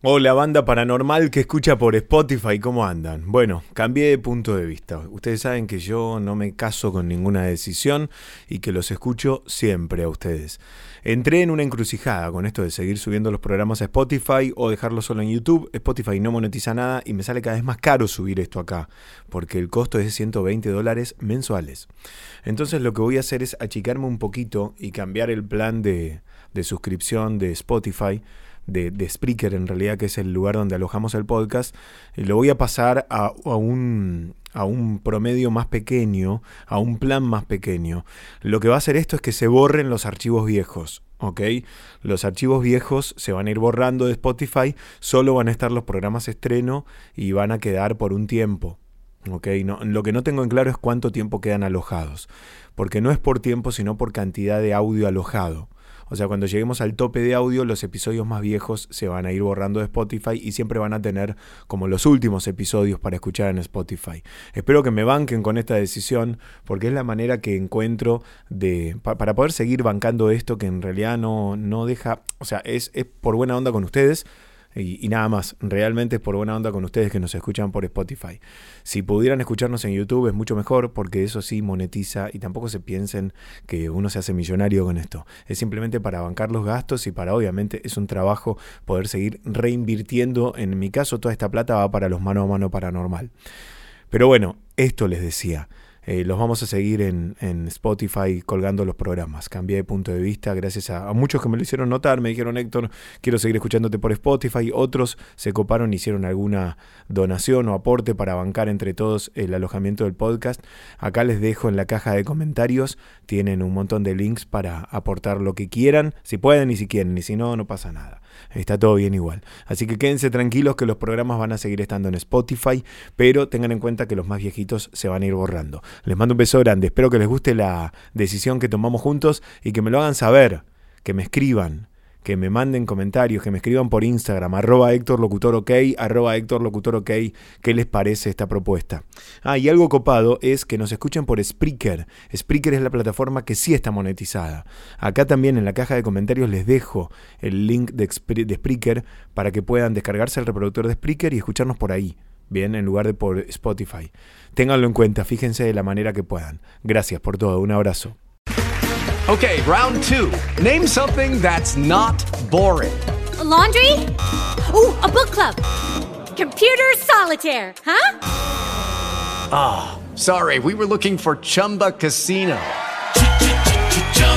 Hola banda paranormal que escucha por Spotify, ¿cómo andan? Bueno, cambié de punto de vista. Ustedes saben que yo no me caso con ninguna decisión y que los escucho siempre a ustedes. Entré en una encrucijada con esto de seguir subiendo los programas a Spotify o dejarlo solo en YouTube. Spotify no monetiza nada y me sale cada vez más caro subir esto acá, porque el costo es de 120 dólares mensuales. Entonces lo que voy a hacer es achicarme un poquito y cambiar el plan de, de suscripción de Spotify de, de, Spreaker en realidad, que es el lugar donde alojamos el podcast, y lo voy a pasar a, a, un, a un promedio más pequeño, a un plan más pequeño. Lo que va a hacer esto es que se borren los archivos viejos. ¿ok? Los archivos viejos se van a ir borrando de Spotify, solo van a estar los programas estreno y van a quedar por un tiempo. ¿ok? No, lo que no tengo en claro es cuánto tiempo quedan alojados, porque no es por tiempo, sino por cantidad de audio alojado. O sea, cuando lleguemos al tope de audio, los episodios más viejos se van a ir borrando de Spotify y siempre van a tener como los últimos episodios para escuchar en Spotify. Espero que me banquen con esta decisión porque es la manera que encuentro de pa para poder seguir bancando esto que en realidad no, no deja, o sea, es, es por buena onda con ustedes, y, nada más, realmente es por buena onda con ustedes que nos escuchan por Spotify. Si pudieran escucharnos en YouTube es mucho mejor porque eso sí monetiza y tampoco se piensen que uno se hace millonario con esto. Es simplemente para bancar los gastos y para obviamente es un trabajo poder seguir reinvirtiendo. En mi caso toda esta plata va para los mano a mano paranormal. Pero bueno, esto les decía. Eh, los vamos a seguir en, en, Spotify colgando los programas. Cambié de punto de vista gracias a, a, muchos que me lo hicieron notar. Me dijeron, Héctor, quiero seguir escuchándote por Spotify. Otros se coparon, hicieron alguna donación o aporte para bancar entre todos el alojamiento del podcast. Acá les dejo en la caja de comentarios. Tienen un montón de links para aportar lo que quieran, si pueden y si quieren. Y si no, no pasa nada. Está todo bien igual. Así que quédense tranquilos que los programas van a seguir estando en Spotify, pero tengan en cuenta que los más viejitos se van a ir borrando. Les mando un beso grande. Espero que les guste la decisión que tomamos juntos y que me lo hagan saber, que me escriban, que me manden comentarios, que me escriban por Instagram, arroba Héctor Locutor OK, arroba Héctor Locutor OK, qué les parece esta propuesta. Ah, y algo copado es que nos escuchen por Spreaker. Spreaker es la plataforma que sí está monetizada. Acá también en la caja de comentarios les dejo el link de, Spreaker para que puedan descargarse el reproductor de Spreaker y escucharnos por ahí. Bien, en lugar de por Spotify. Ténganlo en cuenta, fíjense de la manera que puedan. Gracias por todo, un abrazo. Okay, round two. Name something that's not boring. A laundry? Ooh, a book club. Computer solitaire, huh? Ah, oh, sorry, we were looking for Chumba Casino.